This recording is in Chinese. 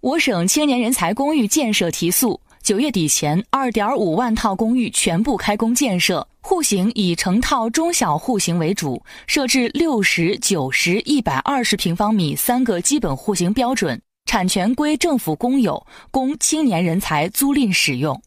我省青年人才公寓建设提速九月底前二点五万套公寓全部开工建设户型以成套中小户型为主设置六十九十一百二十平方米三个基本户型标准产权归政府公有供青年人才租赁使用。